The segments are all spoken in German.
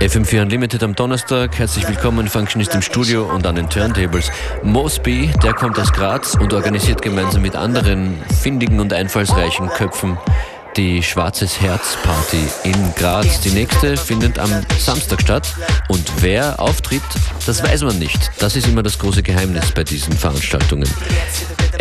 FM4 Unlimited am Donnerstag. Herzlich willkommen, Functionist im Studio und an den Turntables. Mosby, der kommt aus Graz und organisiert gemeinsam mit anderen findigen und einfallsreichen Köpfen die Schwarzes Herz Party in Graz. Die nächste findet am Samstag statt. Und wer auftritt, das weiß man nicht. Das ist immer das große Geheimnis bei diesen Veranstaltungen.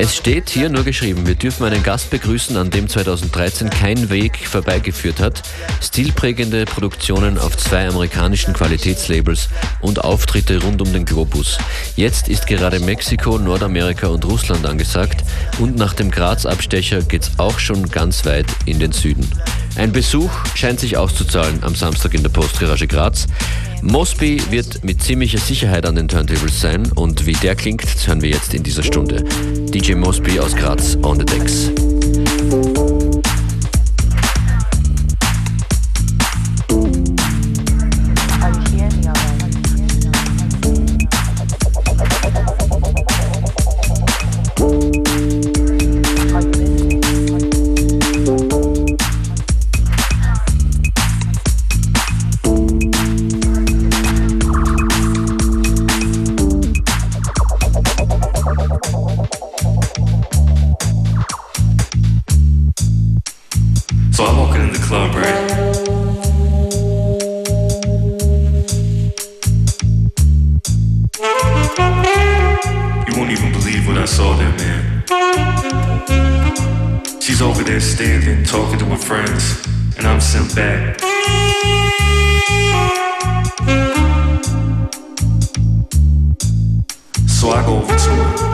Es steht hier nur geschrieben, wir dürfen einen Gast begrüßen, an dem 2013 kein Weg vorbeigeführt hat. Stilprägende Produktionen auf zwei amerikanischen Qualitätslabels und Auftritte rund um den Globus. Jetzt ist gerade Mexiko, Nordamerika und Russland angesagt und nach dem Graz-Abstecher geht's auch schon ganz weit in den Süden. Ein Besuch scheint sich auszuzahlen am Samstag in der Postgarage Graz. Mosby wird mit ziemlicher Sicherheit an den Turntables sein und wie der klingt, hören wir jetzt in dieser Stunde. DJ Mosby aus Graz on the decks. so bad. So I go over to her.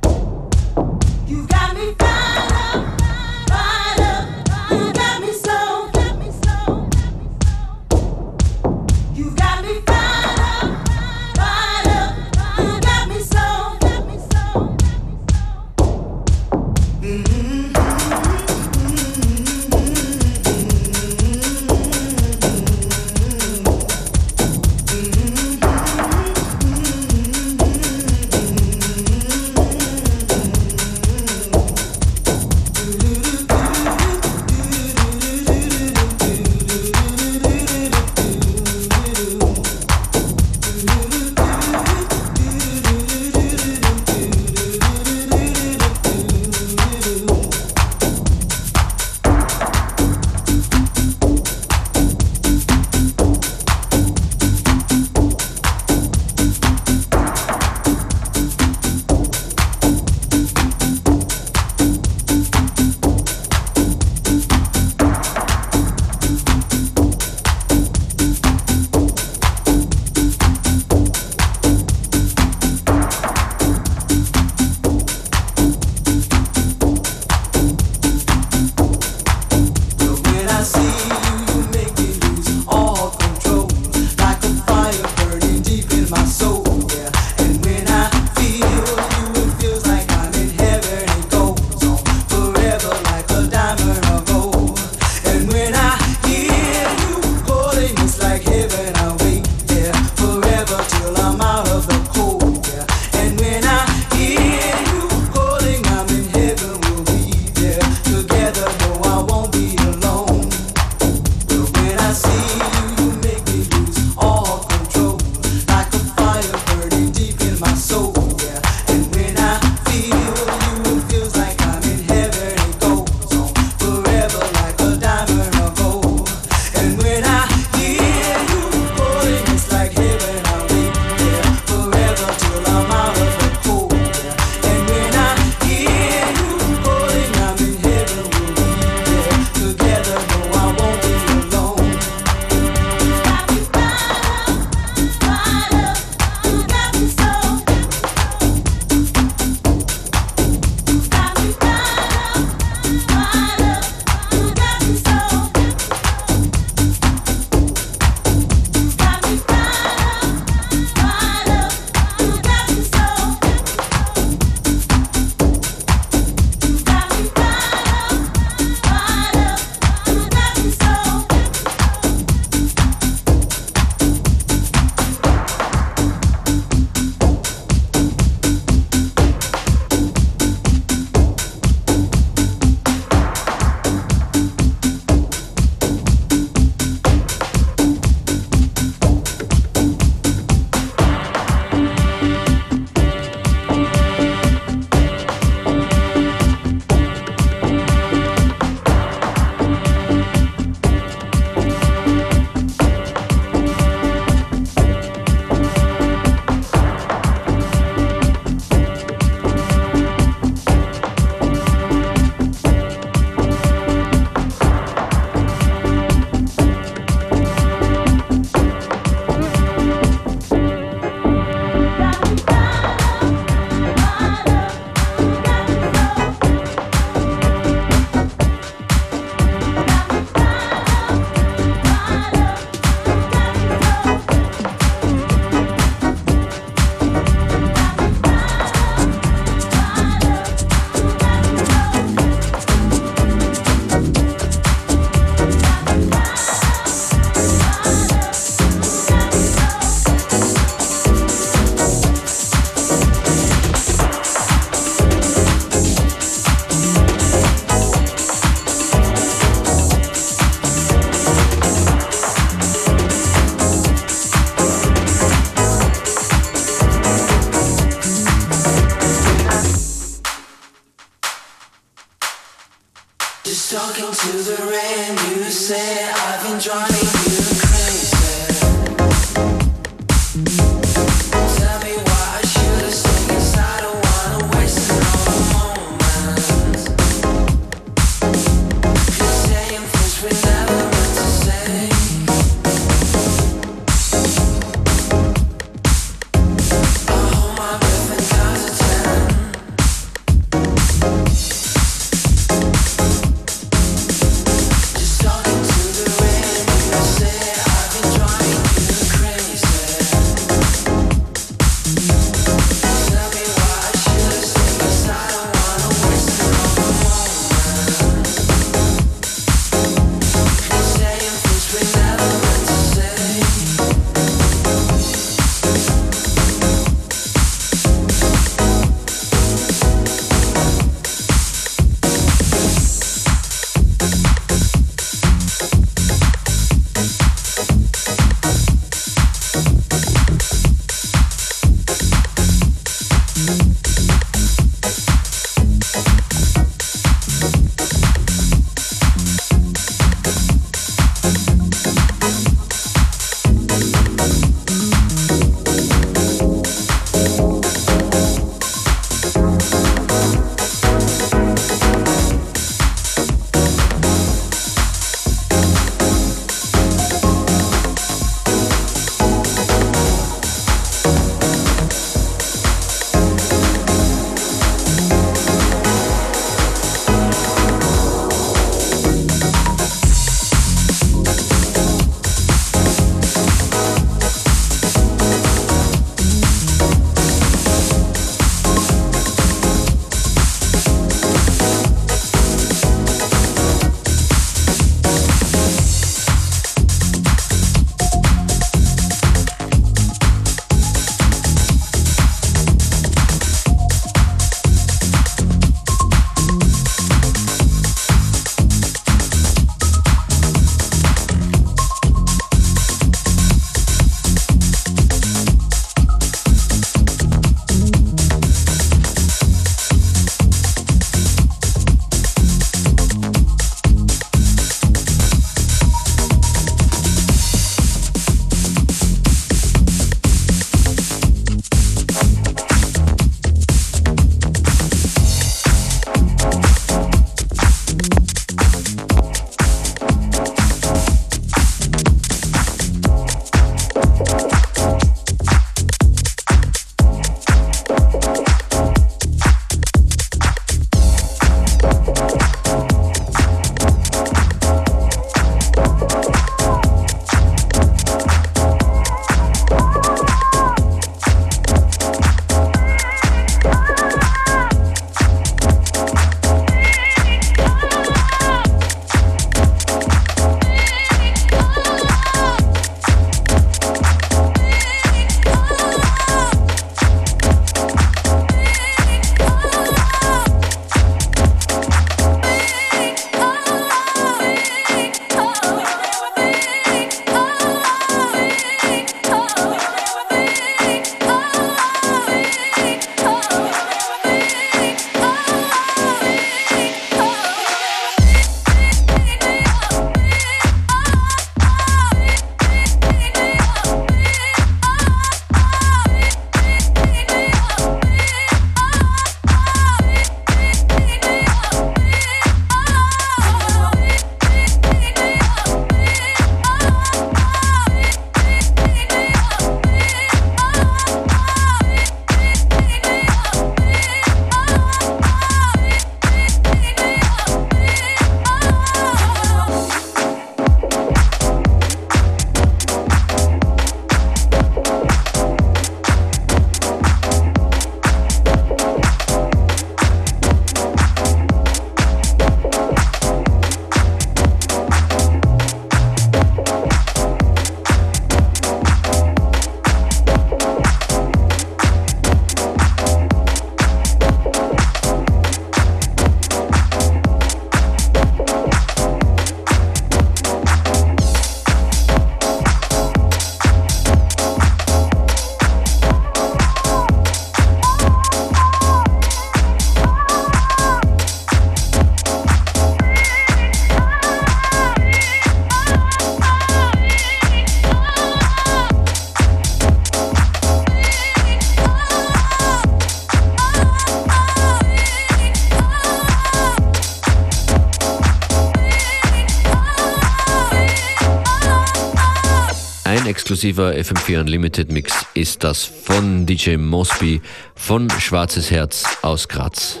Exklusiver FM4 Unlimited Mix ist das von DJ Mosby von Schwarzes Herz aus Graz.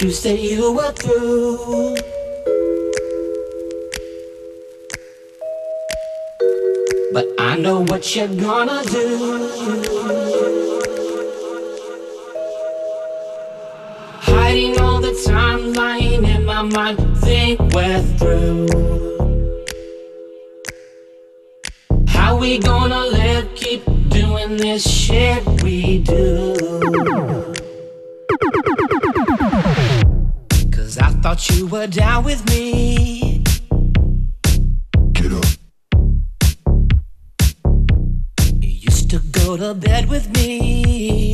You say you were through. But I know what you're gonna do. Hiding all the timeline in my mind, think we're through. How we gonna live, keep doing this shit we do? thought you were down with me. Get up. You used to go to bed with me.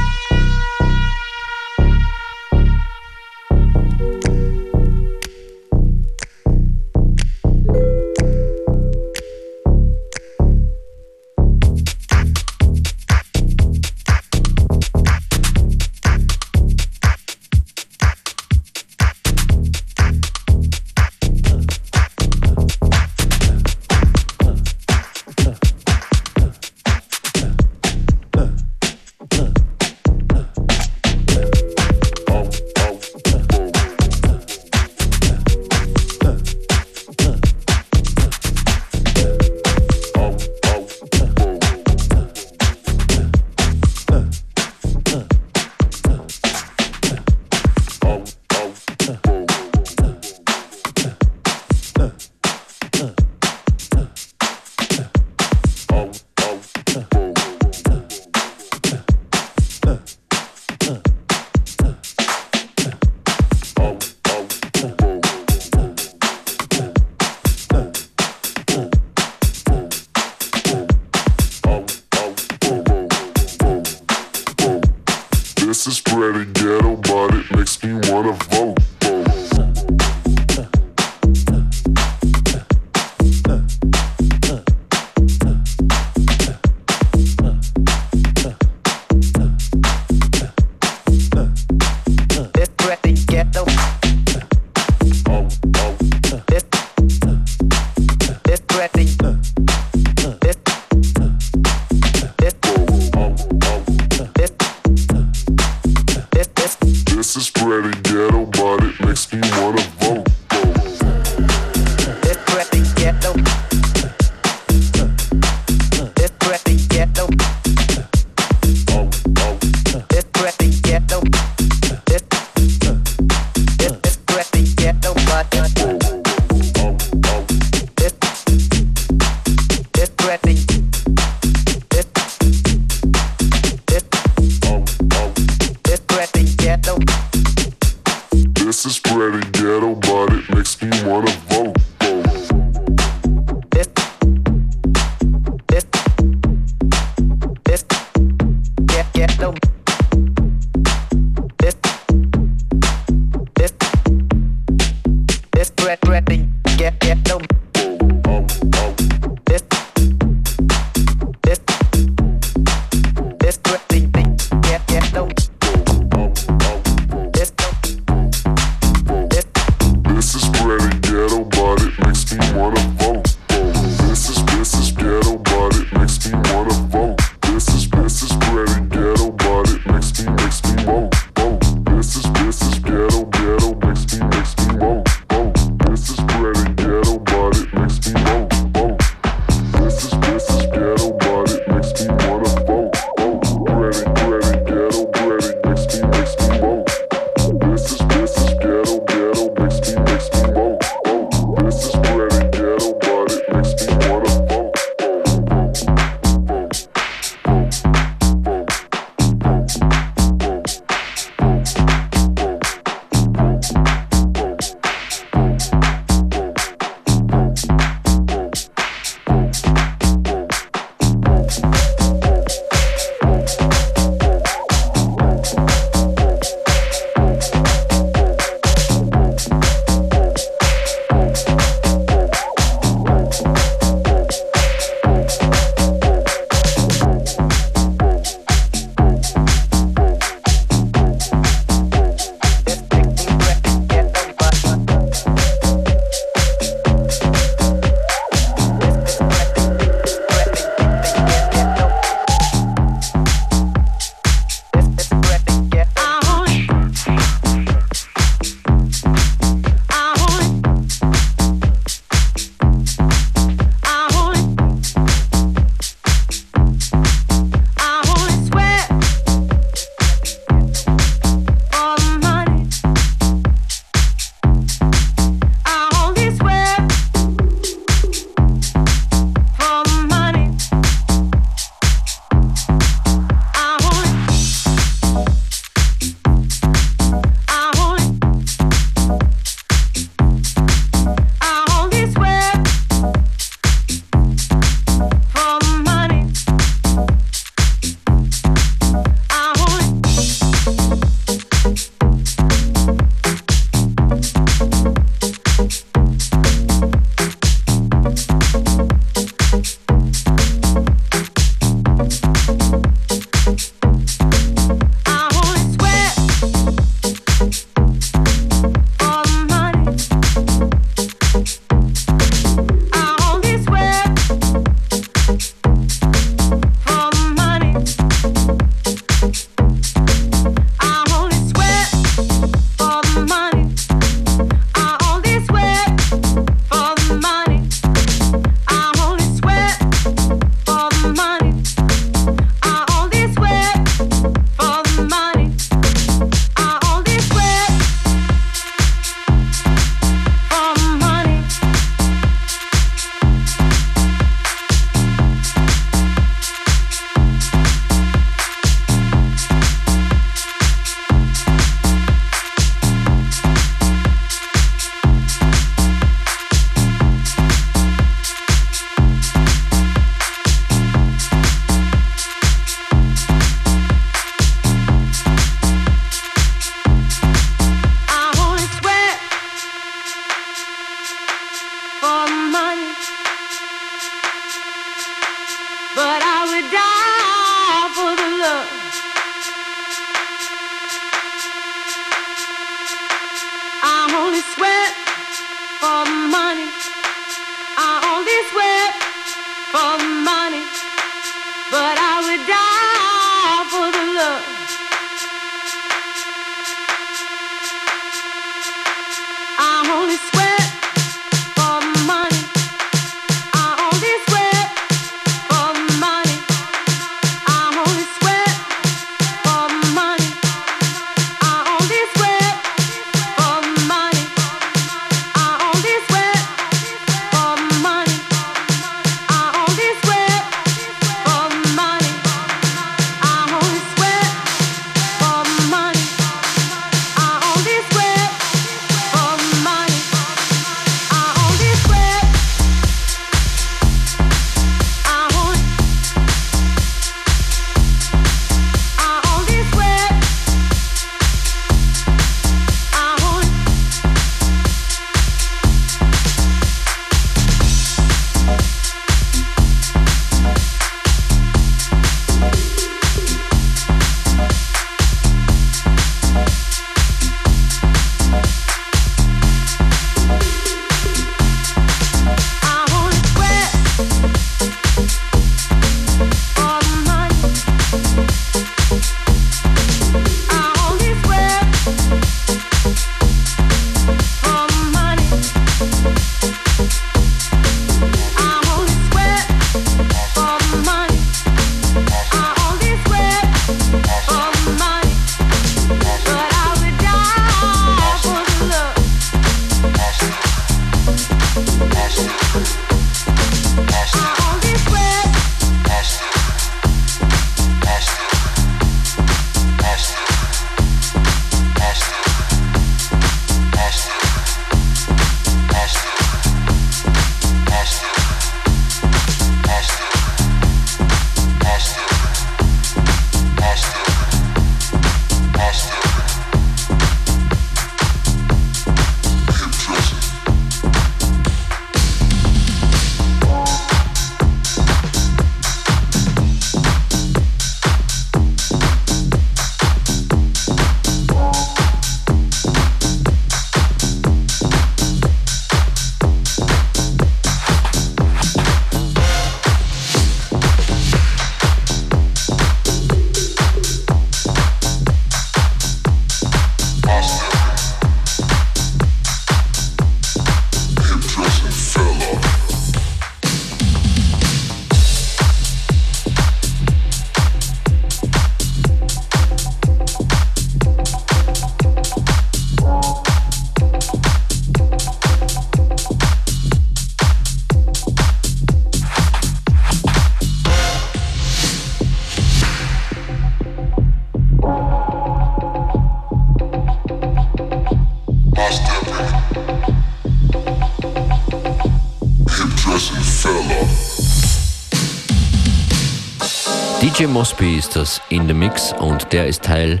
Mosby ist das in the Mix und der ist Teil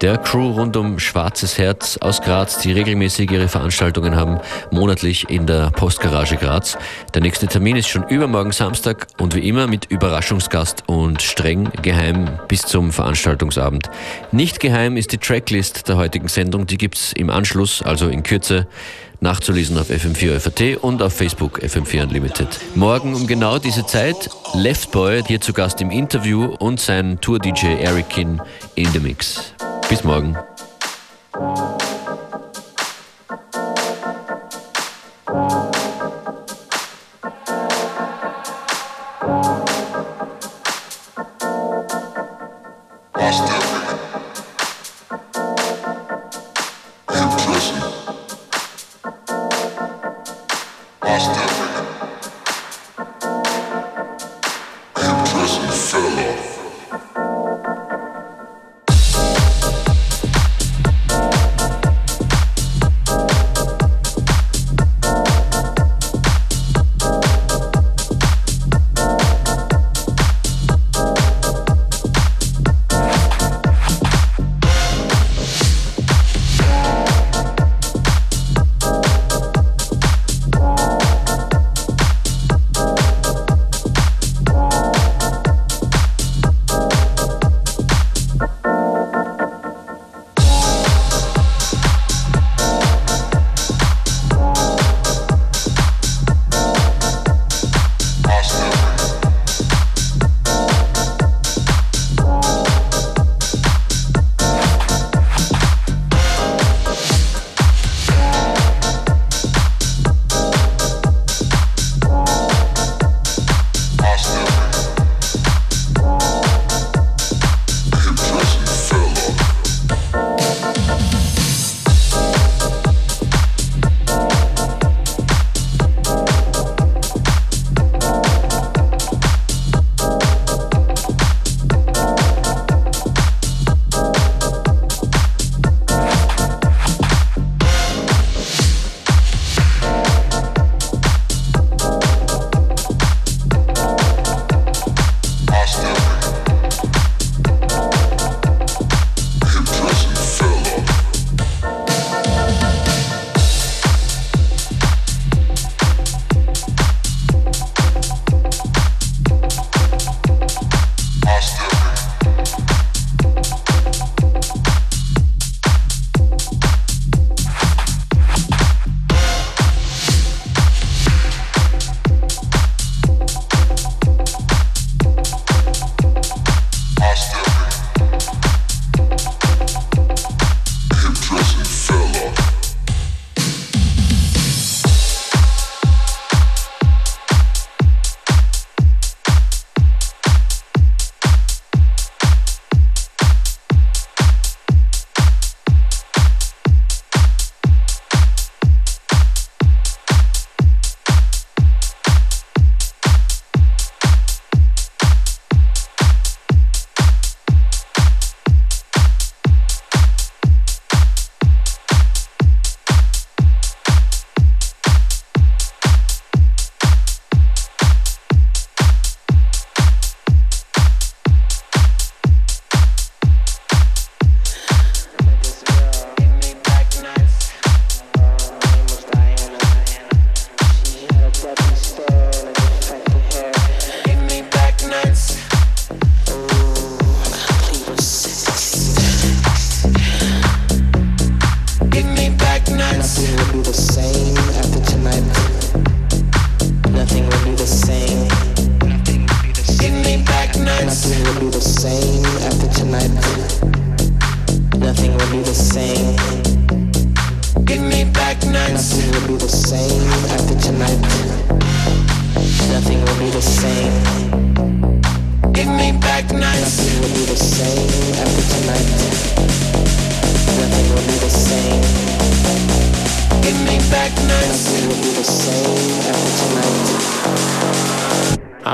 der Crew rund um Schwarzes Herz aus Graz, die regelmäßig ihre Veranstaltungen haben, monatlich in der Postgarage Graz. Der nächste Termin ist schon übermorgen Samstag und wie immer mit Überraschungsgast und streng geheim bis zum Veranstaltungsabend. Nicht geheim ist die Tracklist der heutigen Sendung, die gibt's im Anschluss, also in Kürze nachzulesen auf FM4 FAT und auf Facebook FM4 Unlimited. Morgen um genau diese Zeit Leftboy hier zu Gast im Interview und sein Tour-DJ Eric in the Mix. Bis morgen.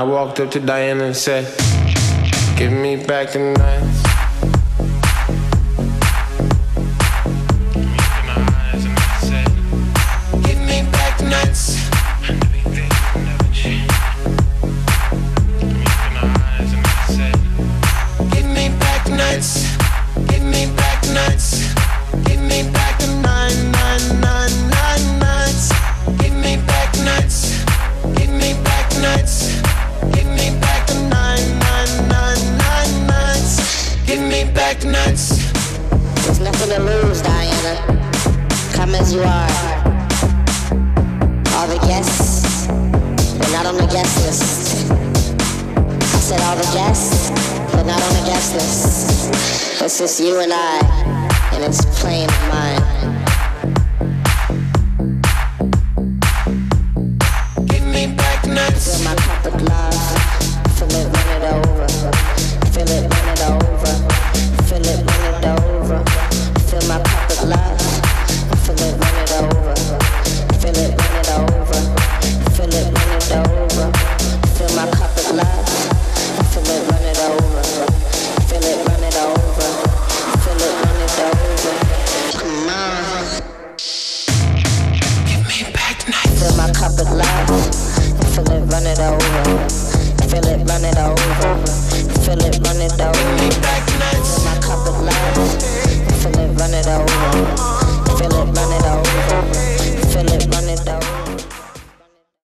Walked up to Diana and said, Give me back the night.